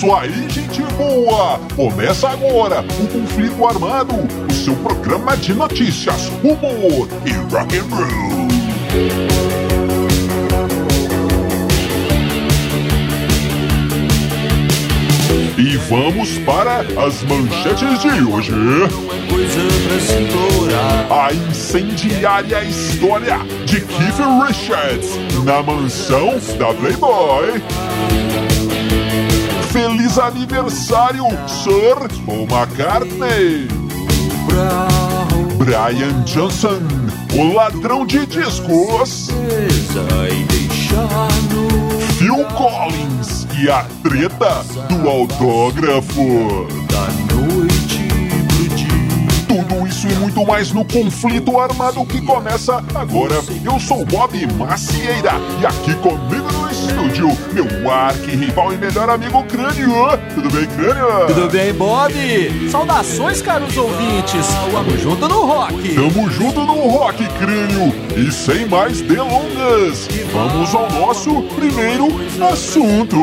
isso aí, gente boa! Começa agora o Conflito Armado, o seu programa de notícias, humor e rock and roll. E vamos para as manchetes de hoje. A incendiária história de Keith Richards na mansão da Playboy. Feliz aniversário, Sir Paul McCartney. Brian Johnson, o ladrão de discos. Phil Collins e a treta do autógrafo. Tudo isso e muito mais no conflito armado que começa agora. Eu sou Bob Macieira e aqui comigo no estúdio, meu arqui-rival e melhor amigo Crânio. Tudo bem, Crânio? Tudo bem, Bob? Saudações, caros ouvintes. Tamo junto no rock. Tamo junto no Rock Crânio. E sem mais delongas, vamos ao nosso primeiro assunto.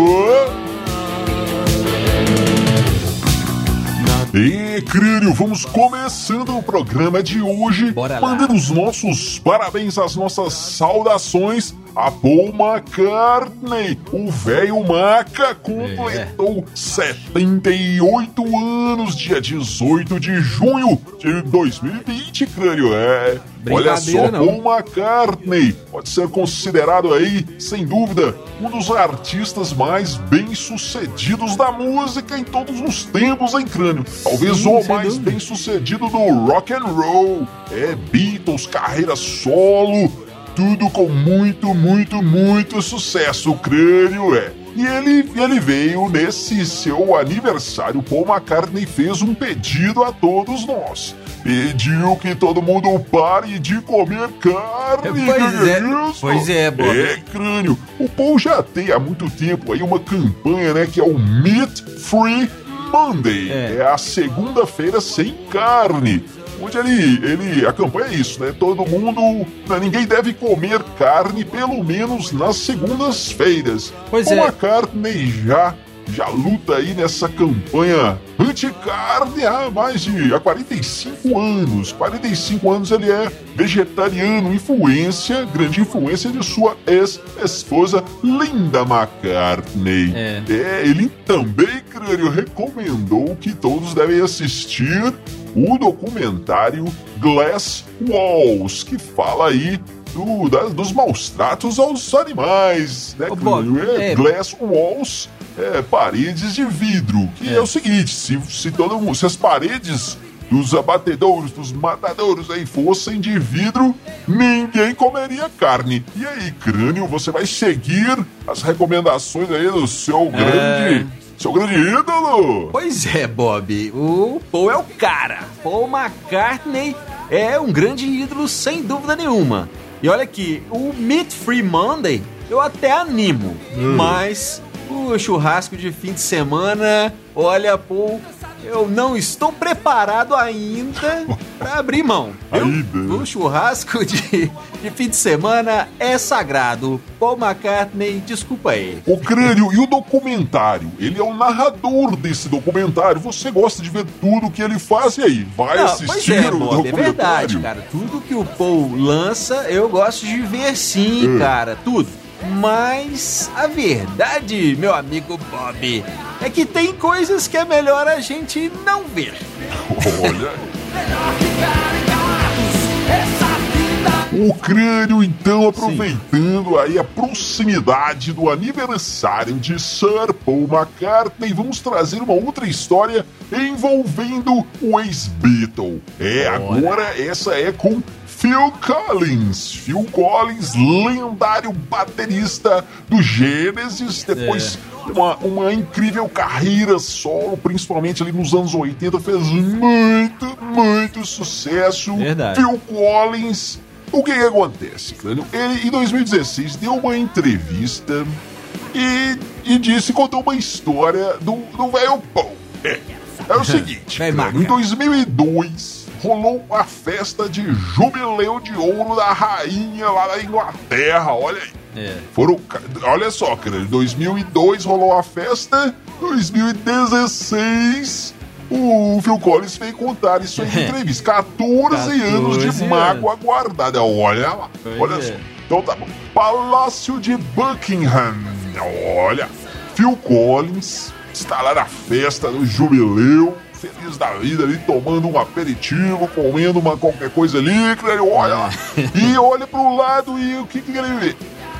E, Crânio, vamos começando o programa de hoje, mandando os nossos parabéns, as nossas saudações a Paul McCartney. O velho Maca completou 78 anos, dia 18 de junho de 2020, Crânio. É, olha só, não. Paul McCartney pode ser considerado aí, sem dúvida, um dos artistas mais bem-sucedidos da música em todos os tempos, em crânio. Talvez Sim, o mais bem-sucedido do rock and roll. É Beatles, carreira solo, tudo com muito, muito, muito sucesso. Crânio é. E ele, ele veio nesse seu aniversário. Paul McCartney fez um pedido a todos nós. Pediu que todo mundo pare de comer carne. Pois é, isso? pois é, Bob. É, crânio. O Paul já tem há muito tempo aí uma campanha, né? Que é o Meat Free Monday. É. É a segunda-feira sem carne. Onde ele, ele. A campanha é isso, né? Todo mundo. Ninguém deve comer carne, pelo menos nas segundas-feiras. Pois Paul é. McCartney já. Já luta aí nessa campanha anti-carne há mais de há 45 anos. 45 anos ele é vegetariano, influência, grande influência de sua ex-esposa Linda McCartney. É. É, ele também, crânio, recomendou que todos devem assistir o documentário Glass Walls, que fala aí do- da- dos maus tratos aos animais, né, Ô, Bob? É, é- Glass Walls, é, paredes de vidro, que é, É. o seguinte, se, se, todo mundo, se as paredes dos abatedouros, dos matadouros aí fossem de vidro, ninguém comeria carne. E aí, crânio, você vai seguir as recomendações aí do seu grande, seu grande ídolo? Pois é, Bob. O Paul é o cara. Paul McCartney é um grande ídolo, sem dúvida nenhuma. E olha aqui, o Meat Free Monday eu até animo, mas o churrasco de fim de semana, olha, Paul, eu não estou preparado ainda para abrir mão. viu? O churrasco de, de fim de semana é sagrado. Paul McCartney, desculpa aí. O crânio e o documentário. Ele é o narrador desse documentário. Você gosta de ver tudo que ele faz e aí? Vai Não, assistir é, o Bob, é documentário? verdade, cara. Tudo que o Paul lança, eu gosto de ver sim, Hum. cara. Tudo. Mas a verdade, meu amigo Bob, é que tem coisas que é melhor a gente não ver. Olha. O crânio, então, aproveitando aí a proximidade do aniversário de Sir Paul McCartney, vamos trazer uma outra história envolvendo o ex-Beatle. É, agora essa é com Phil Collins. Phil Collins, lendário baterista do Gênesis, depois uma, uma incrível carreira solo, principalmente ali nos anos 80, fez muito, muito sucesso. Verdade. Phil Collins. O que, que acontece, Clânio? Ele, em 2016, deu uma entrevista e, e disse, contou uma história do, do velho Paul. É, é o seguinte, em marca. 2002 rolou a festa de jubileu de ouro da rainha lá da Inglaterra, olha aí. É. Foram, olha só, cara, em 2002 rolou a festa, 2016 o Phil Collins veio contar isso em entrevista. 14, 14 anos de mágoa guardada. Olha lá, olha é. só. Então tá bom. Palácio de Buckingham. Olha, Phil Collins está lá na festa do jubileu, feliz da vida ali, tomando um aperitivo, comendo uma qualquer coisa ali, olha lá. e olha pro lado e o que que ele vê?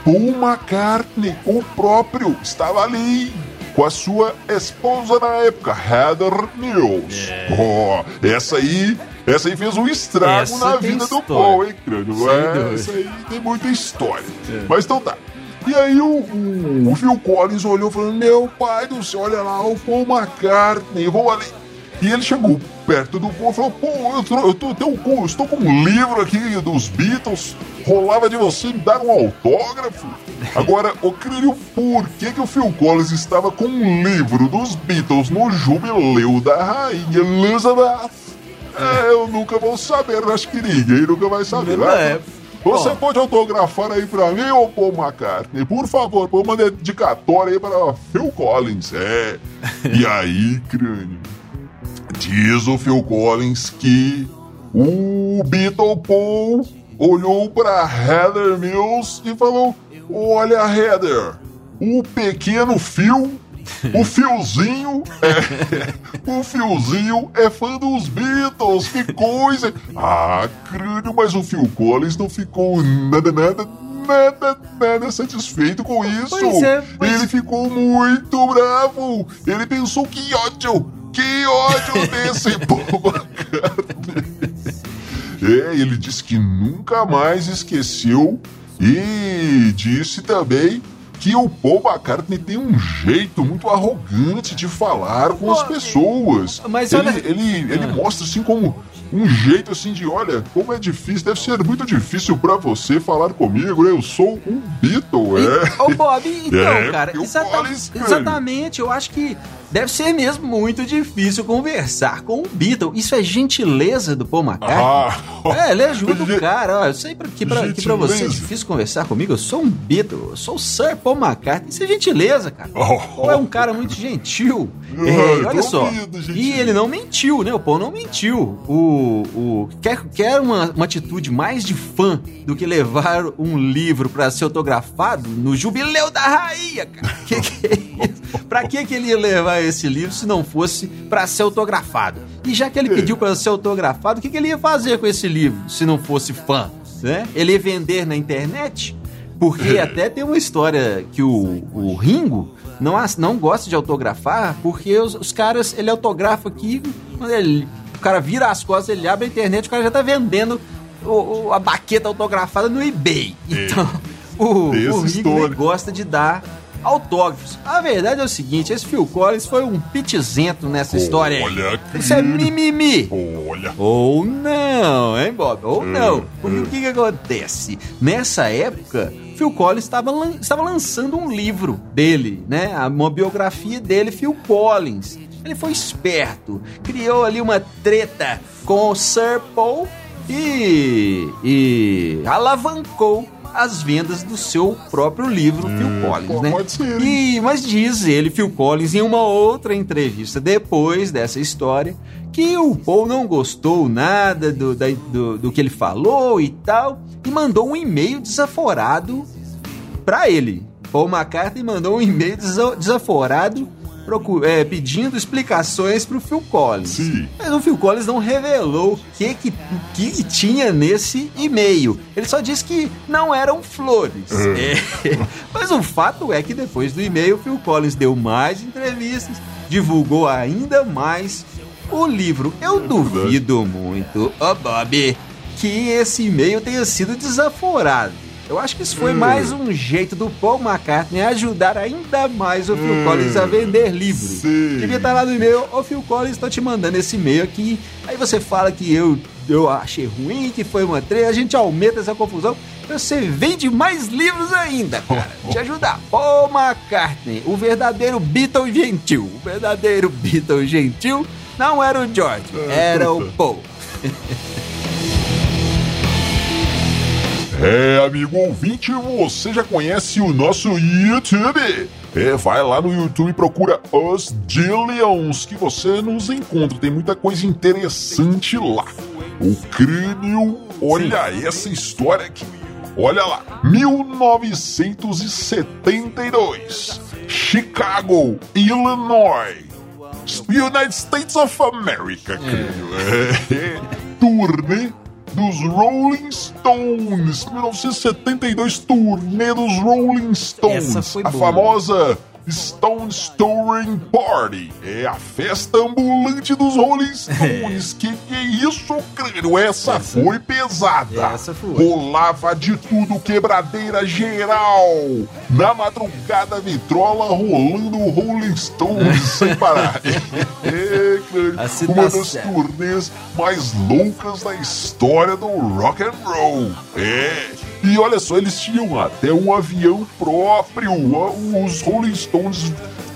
Paul McCartney, o próprio, estava ali com a sua esposa na época, Heather Mills. É. Oh, essa aí, essa aí fez um estrago essa na vida história. do Paul, hein, crânio? É, essa aí tem muita história. É. Mas então tá. E aí o, o, o Phil Collins olhou falando, meu pai do céu, olha lá, o Paul McCartney, vou ali. E ele chegou perto do Paul e falou, pô, eu, tô, eu, tô, estou com um livro aqui dos Beatles, rolava de você me dar um autógrafo. Agora, eu queria por que, que o Phil Collins estava com um livro dos Beatles no jubileu da rainha Elizabeth? É, eu nunca vou saber, acho que ninguém nunca vai saber. Não é. Você pode autografar aí pra mim, ou Paul McCartney? Por favor, põe uma dedicatória aí para Phil Collins. É. E aí, crânio? Diz o Phil Collins que o Beatle Paul olhou para Heather Mills e falou: Olha, Heather, o pequeno Phil o fiozinho é. O fiozinho é fã dos Beatles, que coisa! Ah, crânio, mas o Phil Collins não ficou nada, nada, nada, nada satisfeito com isso. Pois é, pois... Ele ficou muito bravo. Ele pensou que ódio, que ódio desse povo. É, ele disse que nunca mais esqueceu e disse também que o Paul McCartney tem um jeito muito arrogante de falar com as pessoas. Mas ele, olha... ele, ele ah. mostra assim como um jeito assim de, olha, como é difícil, deve ser muito difícil para você falar comigo, né? Eu sou um Beatle, é. Ô, Bob, então, é, cara, exata exatamente, eu acho que deve ser mesmo muito difícil conversar com um Beatle. Isso é gentileza do Paul McCartney. Ah, é, ele ajuda o cara. Ó, eu sei que pra, que pra você é difícil conversar comigo, eu sou um Beatle, eu sou o Sir Paul McCartney. Isso é gentileza, cara. Oh, Paul é um cara muito gentil. É, olha só. E ele não mentiu, né? O Paul não mentiu. O, o, quer, quer uma, uma atitude mais de fã do que levar um livro para ser autografado no jubileu da rainha, cara. Que que é isso? Pra que, que ele ia levar esse livro se não fosse para ser autografado? E já que ele pediu para ser autografado, o que, que ele ia fazer com esse livro se não fosse fã? Né? Ele ia vender na internet? Porque até tem uma história que o, o Ringo não, não gosta de autografar, porque os, os caras, ele autografa aqui, quando ele, o cara vira as costas, ele abre a internet, o cara já tá vendendo o, o, a baqueta autografada no eBay. Então, o, o Ringo gosta de dar autógrafos. A verdade é o seguinte, esse Phil Collins foi um pitizento nessa Olha história aí. Isso é mimimi. Olha. Ou não, hein, Bob? Ou hum, não. Porque hum. o que, que acontece? Nessa época, Phil Collins estava, lan estava lançando um livro dele, né? Uma biografia dele, Phil Collins. Ele foi esperto, criou ali uma treta com o Sir Paul e, e alavancou as vendas do seu próprio livro, hum, Phil Collins, né? Pode ser. E, mas diz ele, Phil Collins, em uma outra entrevista depois dessa história, que o Paul não gostou nada do, da, do, do que ele falou e tal, e mandou um e-mail desaforado para ele. Paul McCartney mandou um e-mail desaforado é, pedindo explicações pro Phil Collins. Sim. Mas o Phil Collins não revelou o que, que, que tinha nesse e-mail. Ele só disse que não eram flores. É. Mas o fato é que depois do e-mail, o Phil Collins deu mais entrevistas, divulgou ainda mais o livro. Eu é duvido muito, ô oh Bob, que esse e-mail tenha sido desaforado. Eu acho que isso foi hum. mais um jeito do Paul McCartney ajudar ainda mais o Phil hum. Collins a vender livros. Sim. Devia estar lá no e-mail, ô Phil Collins, estou te mandando esse e-mail aqui. Aí você fala que eu, eu achei ruim, que foi uma treta, a gente aumenta essa confusão. Você vende mais livros ainda, cara. Te ajudar. Paul McCartney, o verdadeiro Beatle gentil. O verdadeiro Beatle gentil não era o George, era o Paul. É, amigo ouvinte, você já conhece o nosso YouTube? É, vai lá no YouTube e procura Os Dillions que você nos encontra. Tem muita coisa interessante lá. O crânio, olha essa história aqui. Olha lá, 1972, Chicago, Illinois, United States of America, é. creio. É. É. Turnê dos Rolling Stones. 1972, turnê dos Rolling Stones. a boa. famosa Stone Touring Party. É a festa ambulante dos Rolling Stones. que que é isso, crânio? Essa, essa foi pesada. Essa foi. Rolava de tudo, quebradeira geral. Na madrugada, vitrola rolando Rolling Stones sem parar. Uma das turnês mais loucas da história do rock and roll. É. E olha só, eles tinham até um avião próprio. Os Rolling Stones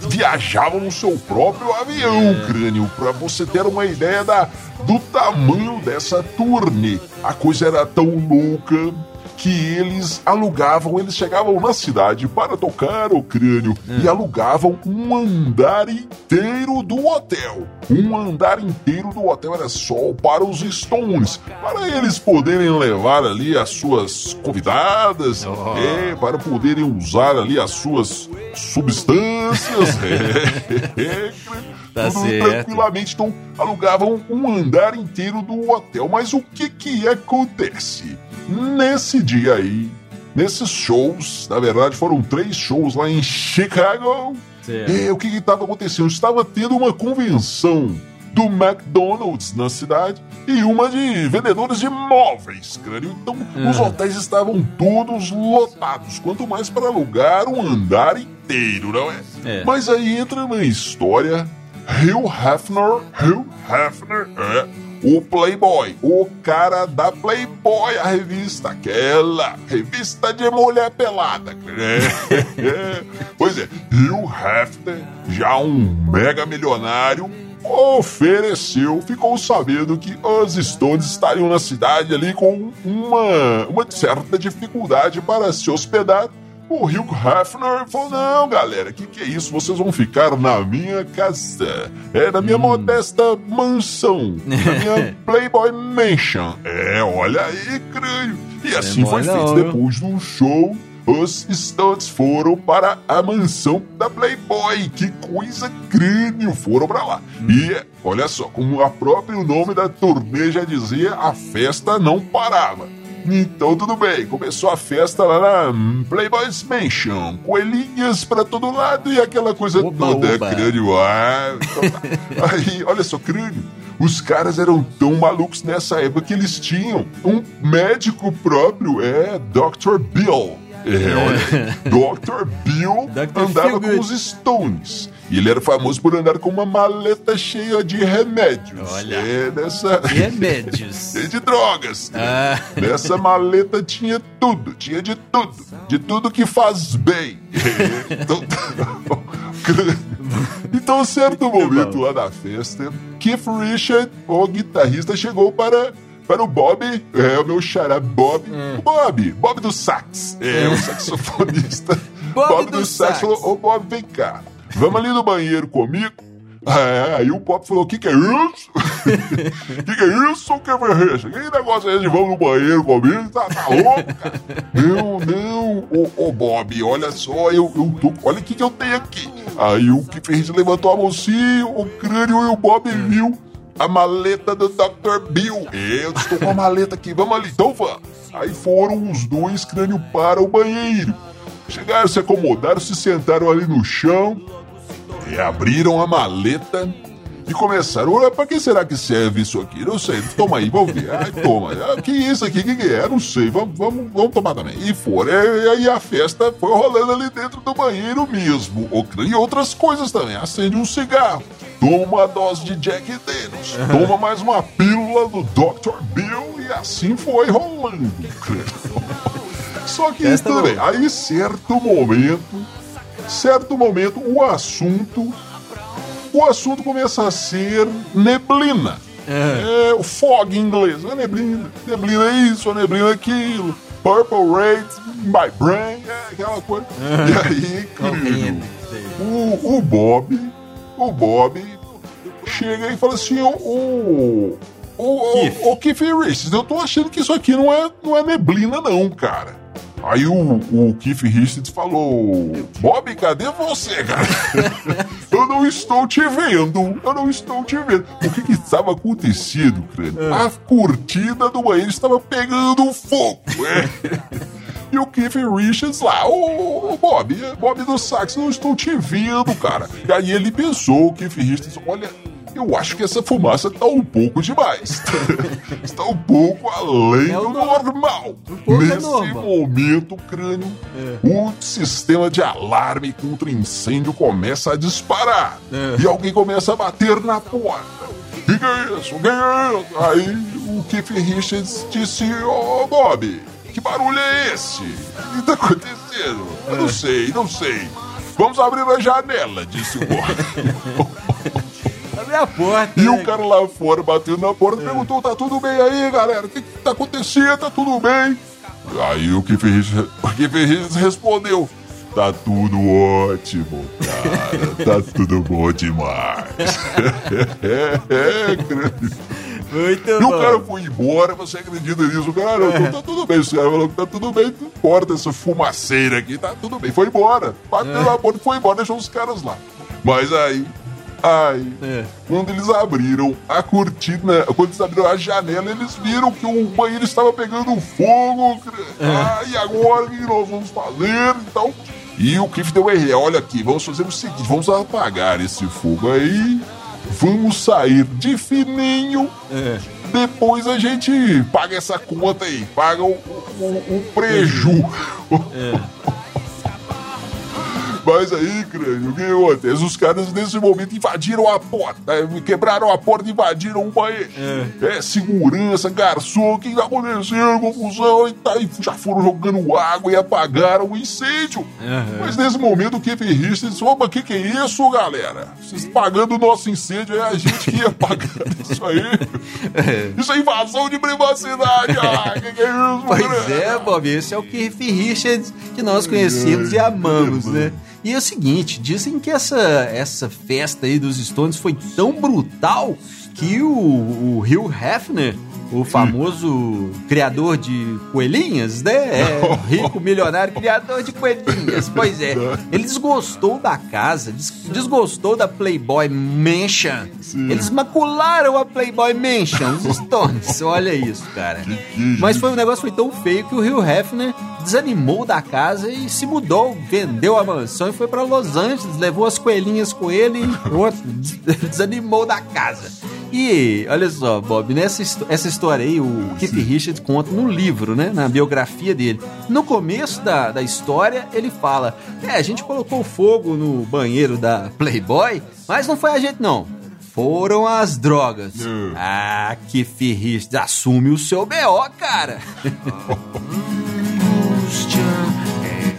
viajavam no seu próprio avião, é. crânio, para você ter uma ideia da, do tamanho dessa turnê. A coisa era tão louca que eles alugavam, eles chegavam na cidade para tocar o crânio e hum. alugavam um andar inteiro do hotel. Um andar inteiro do hotel era só para os Stones, para eles poderem levar ali as suas convidadas, oh. é, para poderem usar ali as suas substâncias. é, é, tá tudo certo. tranquilamente. Então alugavam um andar inteiro do hotel. Mas o que que acontece? Nesse dia aí, nesses shows, na verdade foram três shows lá em Chicago. E o que estava acontecendo? Estava tendo uma convenção do McDonald's na cidade e uma de vendedores de móveis, crânio. Então, uhum. os hotéis estavam todos lotados, quanto mais para alugar um andar inteiro, não é? é. Mas aí entra uma história. Hugh Hefner, Hugh Hefner, é, o Playboy, o cara da Playboy, a revista, aquela revista de mulher pelada. Pois é, o Hefner, já um mega milionário, ofereceu, ficou sabendo que os Stones estariam na cidade ali com uma, uma certa dificuldade para se hospedar o Hugh Hefner falou: Não, galera, que que é isso? Vocês vão ficar na minha casa. É, na minha hum. modesta mansão. Na minha Playboy Mansion. É, olha aí, creio. E assim foi feito. Depois do show, os Stones foram para a mansão da Playboy. Que coisa crânio! Foram para lá. Hum. E olha só, como o próprio nome da turnê já dizia, a festa não parava. Então tudo bem, começou a festa lá na Playboy's Mansion, coelhinhas pra todo lado e aquela coisa oba, toda, oba. crânio. Ah. Aí, olha só, crânio. Os caras eram tão malucos nessa época que eles tinham um médico próprio, é Dr. Bill. É, olha, Dr. Bill Dr. andava com os Stones. E ele era famoso por andar com uma maleta cheia de remédios. Olha. É, nessa... Remédios. de drogas. Ah. Nessa maleta tinha tudo, tinha de tudo. De tudo que faz bem. então, então, certo momento lá na festa, Keith Richard, o guitarrista, chegou para para o Bob, é o meu xará Bob, hum. Bob, Bob do sax, é o saxofonista. Bob, Bob do, do sax, sax falou: Ô Bob, vem cá, Vamos ali no banheiro comigo? É, aí o Pop falou: O que, que é isso? O que, que é isso, que isso? Que negócio é esse de vamos no banheiro comigo? Tá, tá louco? Não, não, ô, Bob, olha só, eu, eu tô. Olha o que, que eu tenho aqui. Aí o que fez levantou a mocinha, o crânio e o Bob viu a maleta do Dr. Bill. Eu estou com a maleta aqui, vamos ali, então vamos. Aí foram os dois crânio para o banheiro. Chegaram, se acomodaram, se sentaram ali no chão abriram a maleta e começaram. Olha, pra que será que serve isso aqui? Não sei, toma aí, vamos ver. Ai, toma. Ah, que isso aqui? O que, que é? Não sei, vamos, vamos, vamos tomar também. E foram. E aí a festa foi rolando ali dentro do banheiro mesmo. E outras coisas também. Acende um cigarro. Toma uma dose de Jack Daniels. Toma mais uma pílula do Dr. Bill e assim foi rolando. Só que tudo bem. Aí, certo momento, certo momento, o assunto, o assunto começa a ser neblina. É. é o fog em inglês. A neblina, neblina é isso, a neblina é aquilo. Purple Rain My Brain, é aquela coisa. E aí, querido, o, o Bob, o Bob chega e fala assim, o, o, o, o, o Keith Richards, eu tô achando que isso aqui não é, não é neblina não, cara. Aí o, o Keith Richards falou: Bob, cadê você, cara? eu não estou te vendo. Eu não estou te vendo. O que que estava acontecendo, cara? É. A cortina do banheiro estava pegando fogo. É. E o Keith Richards lá, ô, Bob, Bob do sax, não estou te vendo, cara. E aí ele pensou, o Keith Richards, olha, eu acho que essa fumaça tá um pouco demais. está um pouco além é do normal. Um Nesse normal. momento, crânio, é. o sistema de alarme contra incêndio começa a disparar. É. E alguém começa a bater na porta. O que, é isso? O que é isso? Aí o Keith Richards disse, ô oh, Bob, que barulho é esse? O que tá acontecendo? Eu não sei, não sei. Vamos abrir a janela, disse o Bob. Abre a porta. E né? o cara lá fora bateu na porta e é. perguntou: tá tudo bem aí, galera? O que, que tá acontecendo? Tá tudo bem? Aí o que fez, o que fez respondeu: Tá tudo ótimo, cara. Tá tudo bom demais. é, grande. Muito e bom. o cara foi embora, você acredita nisso? Cara, é. tá tudo bem. O cara falou que tá tudo bem, não importa essa fumaceira aqui, tá tudo bem. Foi embora. Bateu é. na porta e foi embora, deixou os caras lá. Mas aí, aí, é. quando eles abriram a cortina, quando eles abriram a janela, eles viram que o banheiro estava pegando fogo. É. Ah, e agora o que nós vamos fazer? Então. E o Cliff deu erro. Olha aqui, vamos fazer o seguinte: vamos apagar esse fogo aí Vamos sair de fininho. É. Depois a gente paga essa conta aí, paga o, o, o preju. É. Mas aí, crânio, o que acontece? Os caras nesse momento invadiram a porta, é, quebraram a porta e invadiram o banheiro. É. é segurança, garçom, o que tá acontecendo? Confusão e tá, e já foram jogando água e apagaram o incêndio. Uhum. Mas nesse momento o Kevin Richards disse: opa, o que, que é isso, galera? Vocês pagando o nosso incêndio, é a gente que ia pagar isso aí. É. Isso é invasão de privacidade. Ah, que, que é isso, Pois é, Bob, esse é o Keith Richards que nós conhecemos e amamos, né? E é o seguinte, dizem que essa, essa festa aí dos Stones foi tão brutal que o, o Hugh Hefner o famoso criador de coelhinhas, né? É, rico, milionário, criador de coelhinhas. Pois é. Ele desgostou da casa, desgostou da Playboy Mansion. Sim. Eles macularam a Playboy Mansion, os Stones. Olha isso, cara. Mas foi um negócio foi tão feio que o Rio Hefner desanimou da casa e se mudou, vendeu a mansão e foi para Los Angeles, levou as coelhinhas com ele e desanimou da casa. E olha só, Bob, nessa essa história aí, o Keith Richards conta no livro, né? Na biografia dele. No começo da, da história, ele fala: É, a gente colocou fogo no banheiro da Playboy, mas não foi a gente, não. Foram as drogas. Uh. Ah, Keith Richards, assume o seu BO, cara.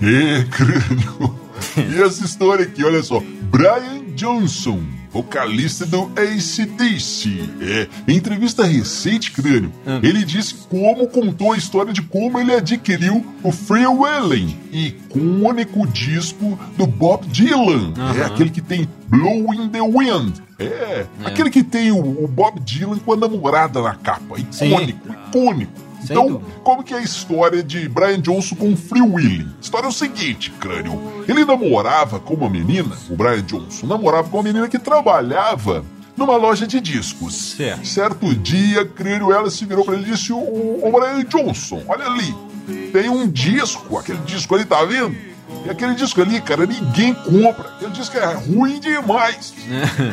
é, crânio. E essa história aqui, olha só. Brian Johnson vocalista do ACDC. É, em entrevista recente, Crânio, hum. ele disse como contou a história de como ele adquiriu o Free Willing, icônico disco do Bob Dylan. É aquele que tem Blowing the Wind. É, é. aquele que tem o, o, Bob Dylan com a namorada na capa. Icônico, Sim. icônico. Então, como que é a história de Brian Johnson com Free Willy? A história é o seguinte, crânio. Ele namorava com uma menina, o Brian Johnson, namorava com uma menina que trabalhava numa loja de discos. Certo, certo dia, crânio, ela se virou para ele e disse: o, Brian Johnson, olha ali, tem um disco, aquele disco ali, tá vendo? E aquele disco ali, cara, ninguém compra. Aquele disco é ruim demais.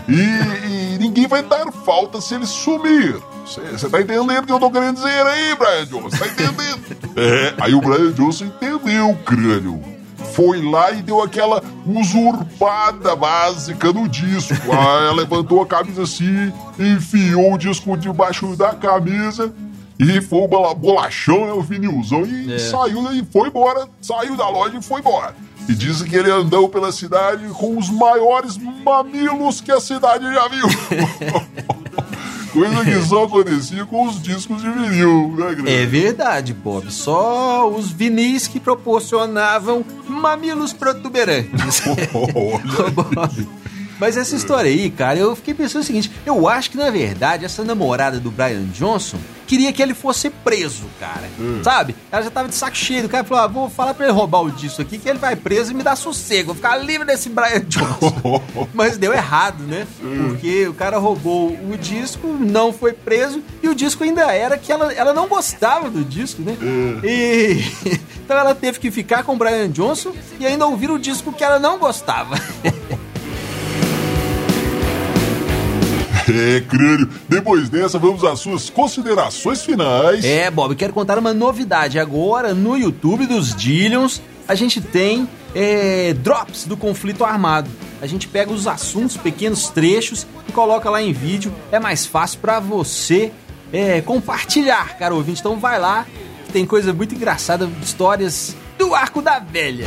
e, e ninguém vai dar falta se ele sumir. Você tá entendendo o que eu tô querendo dizer aí, Brian Johnson? Tá entendendo? é, aí o Brian Johnson entendeu, crânio. Foi lá e deu aquela usurpada básica no disco. Aí ela levantou a camisa assim, enfiou o disco debaixo da camisa e foi o bolachão, né, o vinilzão, e é. saiu e foi embora, saiu da loja e foi embora. E dizem que ele andou pela cidade com os maiores mamilos que a cidade já viu. Coisa que só acontecia com os discos de vinil, né, Grande? É verdade, Bob. Só os vinis que proporcionavam mamilos protuberantes. Ô, Bob. Mas essa história aí, cara, eu fiquei pensando o seguinte: eu acho que na verdade essa namorada do Brian Johnson queria que ele fosse preso, cara. Sabe? Ela já tava de saco cheio. O cara falou: ah, vou falar pra ele roubar o disco aqui, que ele vai preso e me dá sossego. Vou ficar livre desse Brian Johnson. Mas deu errado, né? Porque o cara roubou o disco, não foi preso, e o disco ainda era que ela, ela não gostava do disco, né? E. Então ela teve que ficar com o Brian Johnson e ainda ouvir o disco que ela não gostava. É, crânio. Depois dessa, vamos às suas considerações finais. É, Bob, quero contar uma novidade. Agora, no YouTube dos Dillions, a gente tem é, drops do conflito armado. A gente pega os assuntos, pequenos trechos e coloca lá em vídeo. É mais fácil para você é, compartilhar, cara ouvinte. Então vai lá, tem coisa muito engraçada, histórias do Arco da Velha.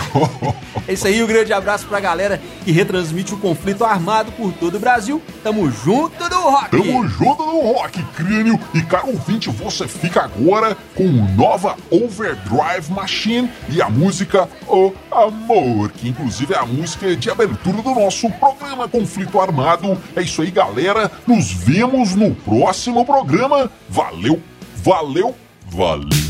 É isso aí, um grande abraço pra galera que retransmite o conflito armado por todo o Brasil. Tamo junto no rock! Tamo junto no rock, crânio. E caro ouvinte, você fica agora com nova Overdrive Machine e a música O Amor, que inclusive é a música de abertura do nosso programa Conflito Armado. É isso aí, galera. Nos vemos no próximo programa. Valeu, valeu, valeu.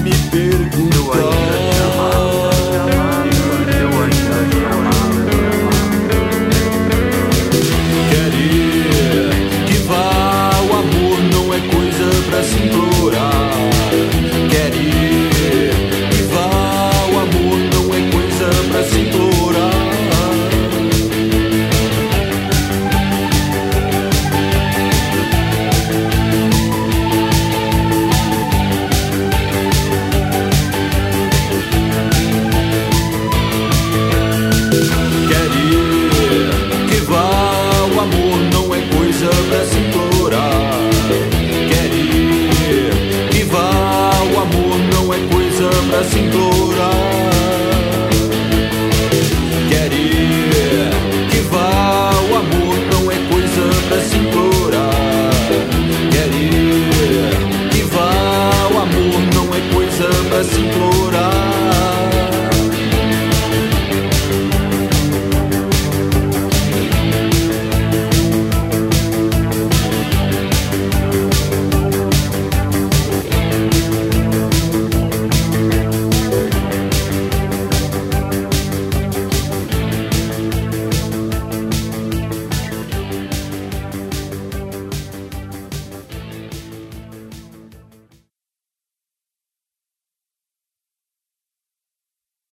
Me perguntar. wrong.